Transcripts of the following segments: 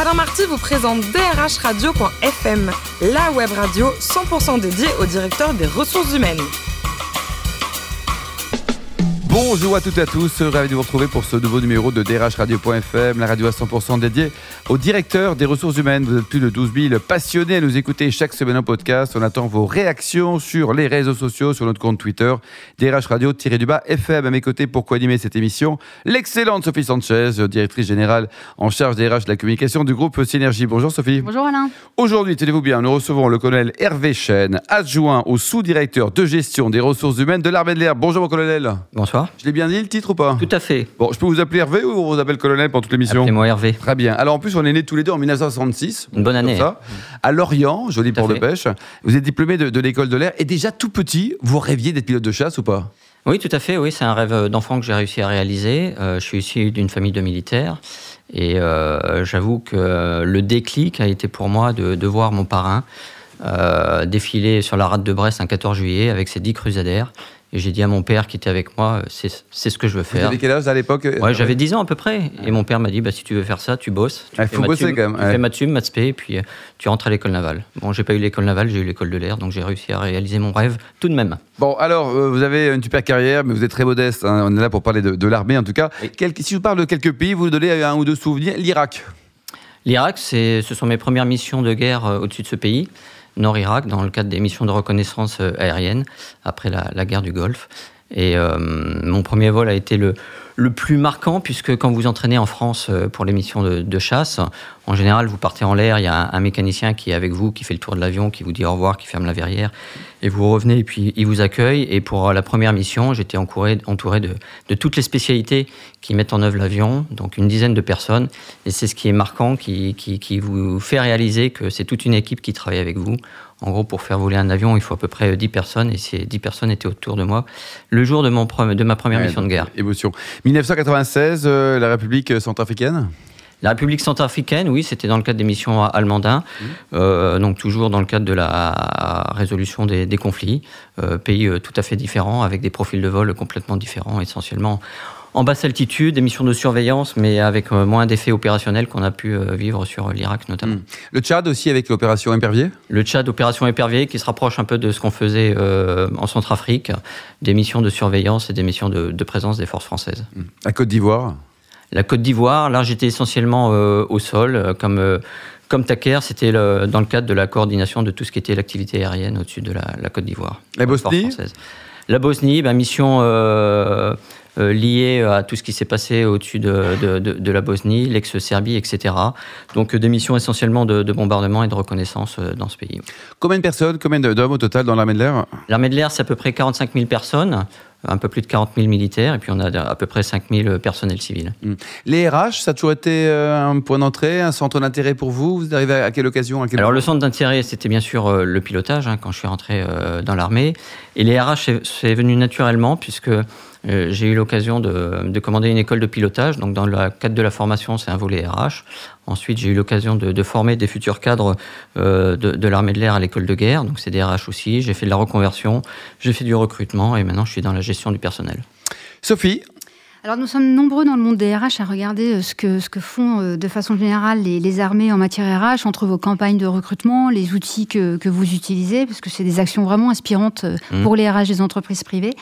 Alain Marty vous présente drhradio.fm, la web radio 100% dédiée au directeur des ressources humaines. Bonjour à toutes et à tous, ravi de vous retrouver pour ce nouveau numéro de drhradio.fm, la radio à 100% dédiée au directeur des ressources humaines. Vous êtes plus de 12 000 passionnés à nous écouter chaque semaine en podcast. On attend vos réactions sur les réseaux sociaux, sur notre compte Twitter, DRH Radio-du-bas FM. À mes côtés pour co-animer cette émission, l'excellente Sophie Sanchez, directrice générale en charge des RH de la communication du groupe Synergie. Bonjour Sophie. Bonjour Alain. Aujourd'hui, tenez-vous bien, nous recevons le colonel Hervé Chen, adjoint au sous-directeur de gestion des ressources humaines de l'armée de l'air. Bonjour mon colonel. Bonsoir. Je l'ai bien dit le titre ou pas Tout à fait. Bon, je peux vous appeler Hervé ou on vous appelle colonel pendant toute l'émission Appelez-moi Hervé. Très bien. Alors en plus, on est nés tous les deux en 1966. Une bonne année. Ça, à Lorient, joli port de pêche. Vous êtes diplômé de, de l'école de l'air et déjà tout petit, vous rêviez d'être pilote de chasse ou pas? Oui, tout à fait. Oui, c'est un rêve d'enfant que j'ai réussi à réaliser. Euh, je suis issu d'une famille de militaires et euh, j'avoue que le déclic a été pour moi de, de voir mon parrain euh, défiler sur la rade de Brest un 14 juillet avec ses 10 crusadaires. Et j'ai dit à mon père qui était avec moi, c'est c'est ce que je veux Vous faire. avez quel âge à l'époque Ouais, j'avais 10 ans à peu près. Et mon père m'a dit, bah, si tu veux faire ça, tu bosses. Tu Ouais, fais faut bosser quand même, Tu ouais. fais maths sup, maths spé, et puis euh, tu rentres à l'école navale. Bon, j'ai pas eu l'école navale, j'ai eu l'école de l'air, donc j'ai réussi à réaliser mon rêve tout de même. Bon, alors, euh, vous avez une super carrière, mais vous êtes très modeste. hein. On est là pour parler de, de l'armée, en tout cas. Quel- si je vous parle de quelques pays, vous donnez un ou deux souvenirs. L'Irak. L'Irak, ce sont mes premières missions de guerre euh, au-dessus de ce pays, Nord-Irak, dans le cadre des missions de reconnaissance euh, aérienne, après la, guerre du Golfe. Et euh, mon premier vol a été le, le plus marquant, puisque quand vous entraînez en France euh, pour les missions de, de chasse, en général, vous partez en l'air, il y a un, un mécanicien qui est avec vous, qui fait le tour de l'avion, qui vous dit au revoir, qui ferme la verrière, et vous revenez, et puis il vous accueille. Et pour la première mission, j'étais entouré, entouré de, de toutes les spécialités qui mettent en œuvre l'avion, donc une dizaine de personnes. Et c'est ce qui est marquant, qui, qui, qui vous fait réaliser que c'est toute une équipe qui travaille avec vous. En gros, pour faire voler un avion, il faut à peu près 10 personnes, et ces 10 personnes étaient autour de moi le jour de, mon, de ma première Ouais, mission de guerre. Émotion. 1996, euh, la République centrafricaine. La République centrafricaine, oui, c'était dans le cadre des missions à Almandin, euh, donc toujours dans le cadre de la résolution des, des conflits. Euh, pays tout à fait différents, avec des profils de vol complètement différents, essentiellement en basse altitude, des missions de surveillance, mais avec euh, moins d'effets opérationnels qu'on a pu euh, vivre sur l'Irak notamment. Mm. Le Tchad aussi avec l'opération Épervier. Le Tchad, opération épervier, qui se rapproche un peu de ce qu'on faisait euh, en Centrafrique, des missions de surveillance et des missions de, de présence des forces françaises. Mm. La Côte d'Ivoire? La Côte d'Ivoire, là j'étais essentiellement euh, au sol, euh, comme, euh, comme Taker, c'était dans le cadre de la coordination de tout ce qui était l'activité aérienne au-dessus de la, la Côte d'Ivoire. La Bosnie? La Bosnie, ben, mission euh, euh, liée à tout ce qui s'est passé au-dessus de, de- de- de la Bosnie, l'ex-Serbie, etc. Donc euh, des missions essentiellement de, de bombardement et de reconnaissance euh, dans ce pays. Combien de personnes, combien d'hommes au total dans l'armée de l'air? L'armée de l'air, c'est à peu près 45 000 personnes, un peu plus de 40 000 militaires, et puis on a à peu près 5 000 personnels civils. Les RH, ça a toujours été euh, un point d'entrée, un centre d'intérêt pour vous? Vous arrivez à quelle occasion à quel Alors le centre d'intérêt, c'était bien sûr le pilotage hein, quand je suis rentré euh, dans l'armée. Et les RH, c'est venu naturellement puisque euh, j'ai eu l'occasion de, de commander une école de pilotage. Donc dans le cadre de la formation, c'est un volet RH. Ensuite, j'ai eu l'occasion de, former des futurs cadres euh, de l'armée de l'air à l'école de guerre. Donc c'est des RH aussi. J'ai fait de la reconversion, j'ai fait du recrutement et maintenant je suis dans la gestion du personnel. Sophie, Alors nous sommes nombreux dans le monde des RH à regarder euh, ce que, ce que font euh, de façon générale les, les armées en matière RH, entre vos campagnes de recrutement, les outils que, que vous utilisez, parce que c'est des actions vraiment inspirantes euh, Mhm. pour les RH des entreprises privées.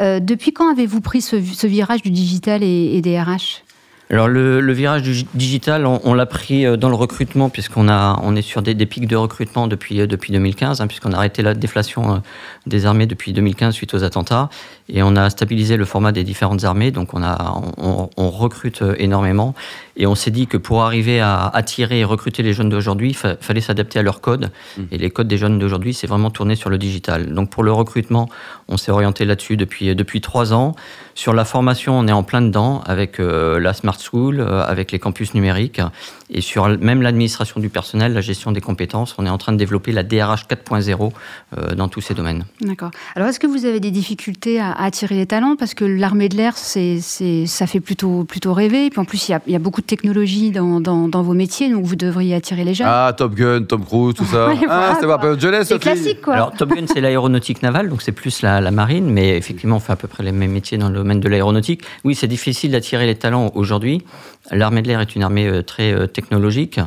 Euh, depuis quand avez-vous pris ce, ce virage du digital et, et des RH Alors le, le virage du digital, on, on l'a pris euh, dans le recrutement puisqu'on a, on est sur des, des pics de recrutement depuis euh, depuis 2015, hein, puisqu'on a arrêté la déflation euh, des armées depuis 2015 suite aux attentats et on a stabilisé le format des différentes armées. Donc on a, on, on recrute énormément et on s'est dit que pour arriver à attirer et recruter les jeunes d'aujourd'hui, il fa- fallait s'adapter à leurs codes et les codes des jeunes d'aujourd'hui, c'est vraiment tourné sur le digital. Donc pour le recrutement, on s'est orienté là-dessus depuis depuis trois ans. Sur la formation, on est en plein dedans avec euh, la Smart School, euh, avec les campus numériques. Et sur même l'administration du personnel, la gestion des compétences, on est en train de développer la DRH 4.0 euh, dans tous ces domaines. D'accord. Alors, est-ce que vous avez des difficultés à, à attirer les talents? Parce que l'armée de l'air, c'est, ça fait plutôt, plutôt rêver. Et puis en plus, il y a, il y a beaucoup de technologie dans, dans, vos métiers, donc vous devriez attirer les jeunes. Ah, Top Gun, Tom Cruise, tout ça. ah, c'est pas C'est classique, quoi. Alors, Top Gun, c'est l'aéronautique navale, donc c'est plus la, la, marine, mais effectivement, on fait à peu près les mêmes métiers dans le domaine de l'aéronautique. Oui, c'est difficile d'attirer les talents aujourd'hui. L'armée de l'air est une armée euh, très euh, technologique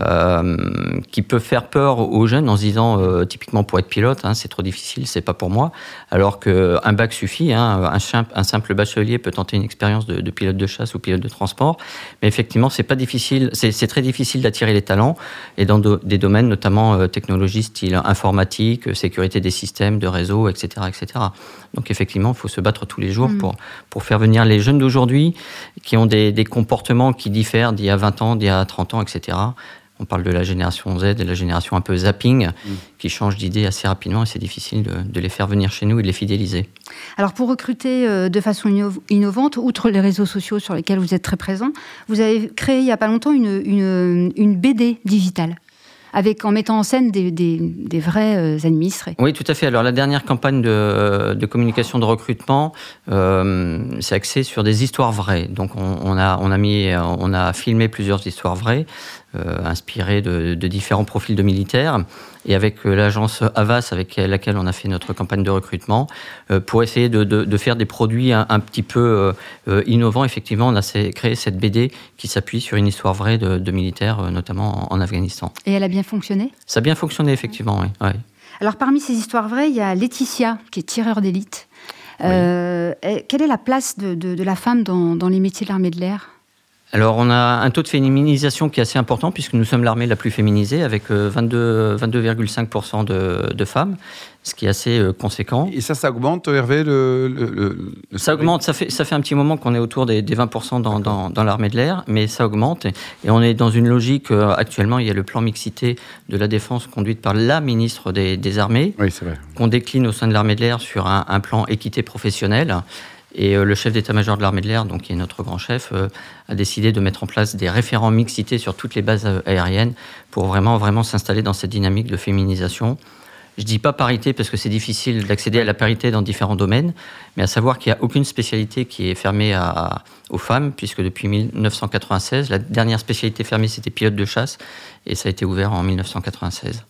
euh, qui peut faire peur aux jeunes en se disant, euh, typiquement pour être pilote, hein, c'est trop difficile, c'est pas pour moi. Alors qu'un bac suffit, hein, un, un, simple bachelier peut tenter une expérience de, de, pilote de chasse ou pilote de transport. Mais effectivement, c'est pas difficile, c'est très difficile d'attirer les talents et dans do, des domaines notamment euh, technologie style informatique, sécurité des systèmes, de réseau, etc., etc. Donc effectivement, il faut se battre tous les jours mmh. pour pour faire venir les jeunes d'aujourd'hui qui ont des, des comportements qui diffèrent d'il y a 20 ans, d'il y a 30 ans, etc. On parle de la génération Z, de la génération un peu zapping, mm. qui change d'idée assez rapidement et c'est difficile de, les faire venir chez nous et de les fidéliser. Alors pour recruter euh, de façon innovante, outre les réseaux sociaux sur lesquels vous êtes très présent, vous avez créé il n'y a pas longtemps une, une, une BD digitale avec, en mettant en scène des, des, vrais euh, administrés. Oui, tout à fait. Alors la dernière campagne de, de communication de recrutement, euh, c'est axé sur des histoires vraies. Donc on, on, a, on, a mis, on a filmé plusieurs histoires vraies euh, inspiré de, de, différents profils de militaires, et avec euh, l'agence Avas, avec laquelle on a fait notre campagne de recrutement, euh, pour essayer de, de, de, faire des produits un, un petit peu euh, innovants. Effectivement, on a créé cette BD qui s'appuie sur une histoire vraie de, militaires, notamment en, en, Afghanistan. Et elle a bien fonctionné? Ça a bien fonctionné, effectivement, oui. oui. Alors, parmi ces histoires vraies, il y a Laetitia, qui est tireur d'élite. Oui. Euh, quelle est la place de, de, de la femme dans, dans les métiers de l'armée de l'air? Alors, on a un taux de féminisation qui est assez important puisque nous sommes l'armée la plus féminisée avec 22,5% 22 de, de, femmes, ce qui est assez euh, conséquent. Et ça, ça augmente, Hervé le, le, le Ça augmente, ça fait, ça fait un petit moment qu'on est autour des, des 20% dans, dans, dans l'armée de l'air, mais ça augmente. Et, et, on est dans une logique, euh, actuellement, il y a le plan mixité de la défense conduite par la ministre des, des Armées, oui, qu'on décline au sein de l'armée de l'air sur un, un plan équité professionnelle. Et euh, le chef d'état-major de l'armée de l'air, donc qui est notre grand chef, euh, a décidé de mettre en place des référents mixité sur toutes les bases euh, aériennes pour vraiment, vraiment s'installer dans cette dynamique de féminisation. Je dis pas parité parce que c'est difficile d'accéder à la parité dans différents domaines, mais à savoir qu'il n'y a aucune spécialité qui est fermée aux femmes, puisque depuis 1996, la dernière spécialité fermée c'était pilote de chasse, et ça a été ouvert en 1996.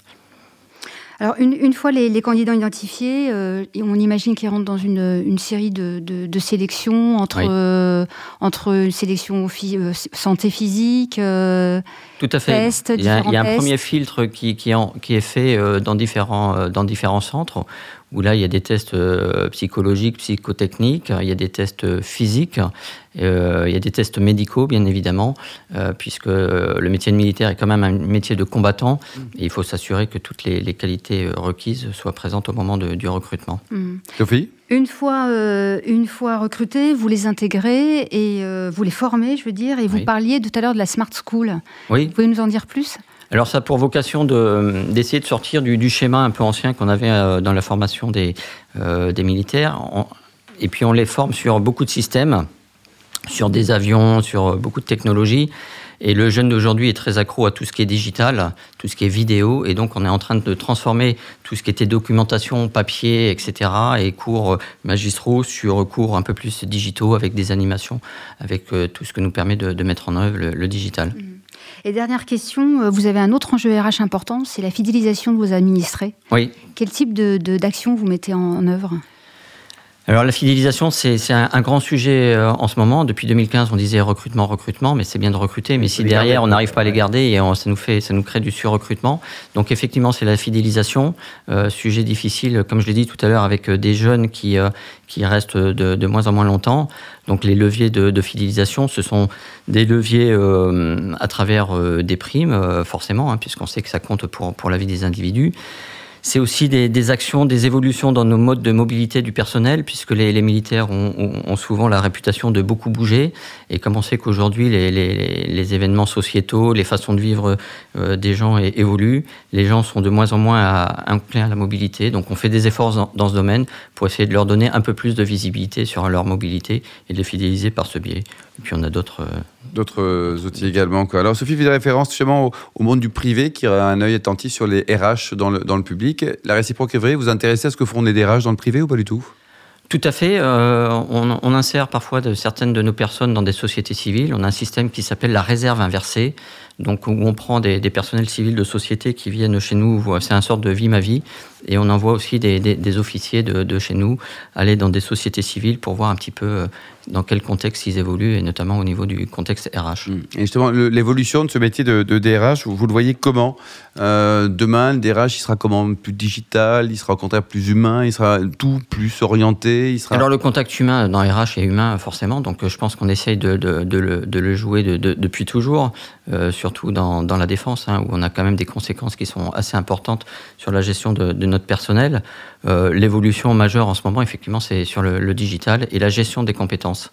Alors, une, une fois les, les, candidats identifiés, euh, on imagine qu'ils rentrent dans une, une série de, de, de, sélections entre, oui. euh, entre une sélection euh, santé physique, euh, Tout à fait. Tests, il y a, il y a un premier filtre qui, qui, en, qui est fait dans différents, dans différents centres où là, il y a des tests euh, psychologiques, psychotechniques, il y a des tests physiques, euh, il y a des tests médicaux, bien évidemment, euh, puisque le métier de militaire est quand même un métier de combattant, et il faut s'assurer que toutes les, les, qualités requises soient présentes au moment de, du recrutement. Mmh. Sophie? Une fois, euh, une fois recrutés, vous les intégrez et euh, vous les formez, je veux dire, et vous oui. parliez tout à l'heure de la Smart School. Oui. Vous pouvez nous en dire plus? Alors ça a pour vocation d'essayer de, sortir du, schéma un peu ancien qu'on avait euh, dans la formation des, euh, militaires. Et puis on les forme sur beaucoup de systèmes, sur des avions, sur beaucoup de technologies. Et le jeune d'aujourd'hui est très accro à tout ce qui est digital, tout ce qui est vidéo. Et donc on est en train de transformer tout ce qui était documentation, papier, etc. et cours magistraux sur cours un peu plus digitaux avec des animations, avec euh, tout ce que nous permet de, mettre en œuvre le, le digital. Mmh. Et dernière question, euh, vous avez un autre enjeu RH important, c'est la fidélisation de vos administrés. Oui. Quel type d'action vous mettez en, en œuvre? Alors la fidélisation, c'est un, un, grand sujet euh, en ce moment. Depuis 2015, on disait recrutement, recrutement, mais c'est bien de recruter. Mais si derrière on n'arrive pas à les garder, et on, ça nous fait, ça nous crée du surrecrutement. Donc effectivement, c'est la fidélisation, euh, sujet difficile, comme je l'ai dit tout à l'heure, avec euh, des jeunes qui euh, qui restent de, de, moins en moins longtemps. Donc les leviers de, de fidélisation, ce sont des leviers euh, à travers euh, des primes, forcément, hein, puisqu'on sait que ça compte pour pour la vie des individus. C'est aussi des, actions, des évolutions dans nos modes de mobilité du personnel, puisque les, militaires ont, souvent la réputation de beaucoup bouger. Et comme on sait qu'aujourd'hui, les, événements sociétaux, les façons de vivre euh, des gens évoluent, les gens sont de moins en moins inclins à, à la mobilité. Donc on fait des efforts dans, ce domaine pour essayer de leur donner un peu plus de visibilité sur leur mobilité et de les fidéliser par ce biais. Et puis on a d'autres... Euh, d'autres outils également. Alors Sophie fait des références justement au, au, monde du privé qui a un œil attentif sur les RH dans le, dans le public. La réciproque est vraie, vous vous intéressez à ce que font les DRH dans le privé ou pas du tout? Tout à fait. Euh, on, insère parfois certaines de nos personnes dans des sociétés civiles. On a un système qui s'appelle la réserve inversée, donc où on prend des, personnels civils de sociétés qui viennent chez nous. C'est un sorte de vie ma vie, et on envoie aussi des, officiers de, de, chez nous aller dans des sociétés civiles pour voir un petit peu euh, dans quel contexte ils évoluent, et notamment au niveau du contexte RH. Mmh. Et justement, l'évolution de ce métier de, DRH, vous, le voyez comment? Euh, Demain, le DRH, il sera comment? Plus digital, il sera au contraire plus humain, il sera tout plus orienté il sera... Alors le contact humain dans RH est humain forcément, donc je pense qu'on essaye de, le, jouer depuis toujours, euh, surtout dans, la défense, hein, où on a quand même des conséquences qui sont assez importantes sur la gestion de, notre personnel. L'évolution majeure en ce moment, effectivement, c'est sur le digital et la gestion des compétences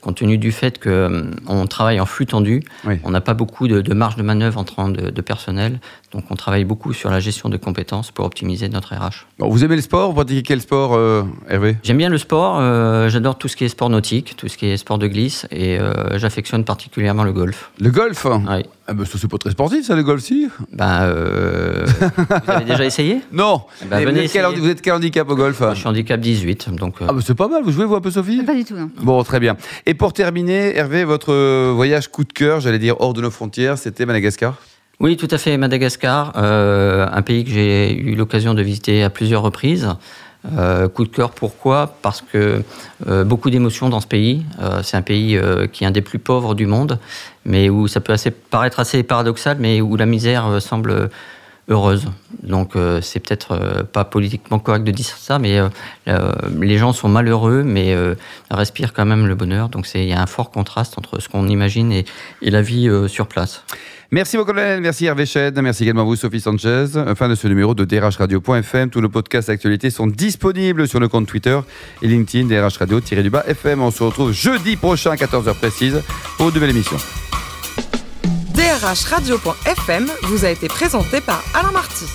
compte tenu du fait qu'on euh, travaille en flux tendu, on n'a pas beaucoup de, marge de manœuvre en train de, personnel, donc on travaille beaucoup sur la gestion de compétences pour optimiser notre RH. vous aimez le sport Vous pratiquez quel sport, euh, Hervé? J'aime bien le sport, euh, j'adore tout ce qui est sport nautique, tout ce qui est sport de glisse, et j'affectionne particulièrement le golf. Le golf? Oui. Ah ben, c'est pas très sportif ça le golf si Ben vous avez déjà essayé? Non. Ben, vous, êtes quel, vous, êtes quel, handicap au golf? Je suis handicap 18 donc. Ah ben, c'est pas mal. Vous jouez vous un peu Sophie? Pas du tout. Bon très bien. Et pour terminer, Hervé, votre voyage coup de cœur, j'allais dire hors de nos frontières, c'était Madagascar? Oui, tout à fait, Madagascar, euh, un pays que j'ai eu l'occasion de visiter à plusieurs reprises. Euh, coup de cœur, pourquoi? Parce que euh, beaucoup d'émotions dans ce pays. Euh, c'est un pays qui est un des plus pauvres du monde, mais où ça peut assez, paraître assez paradoxal, mais où la misère semble heureuse. Donc c'est peut-être pas politiquement correct de dire ça, mais les gens sont malheureux, mais respirent quand même le bonheur. Donc il y a un fort contraste entre ce qu'on imagine et, et, la vie sur place. Merci mon colonel, merci Hervé Ched, merci également à vous Sophie Sanchez. Fin de ce numéro de drhradio.fm. Tous nos podcasts d'actualité sont disponibles sur le compte Twitter et LinkedIn DRH Radio-du-bas FM. On se retrouve jeudi prochain à 14h précise pour une nouvelle émission. drhradio.fm vous a été présenté par Alain Marty.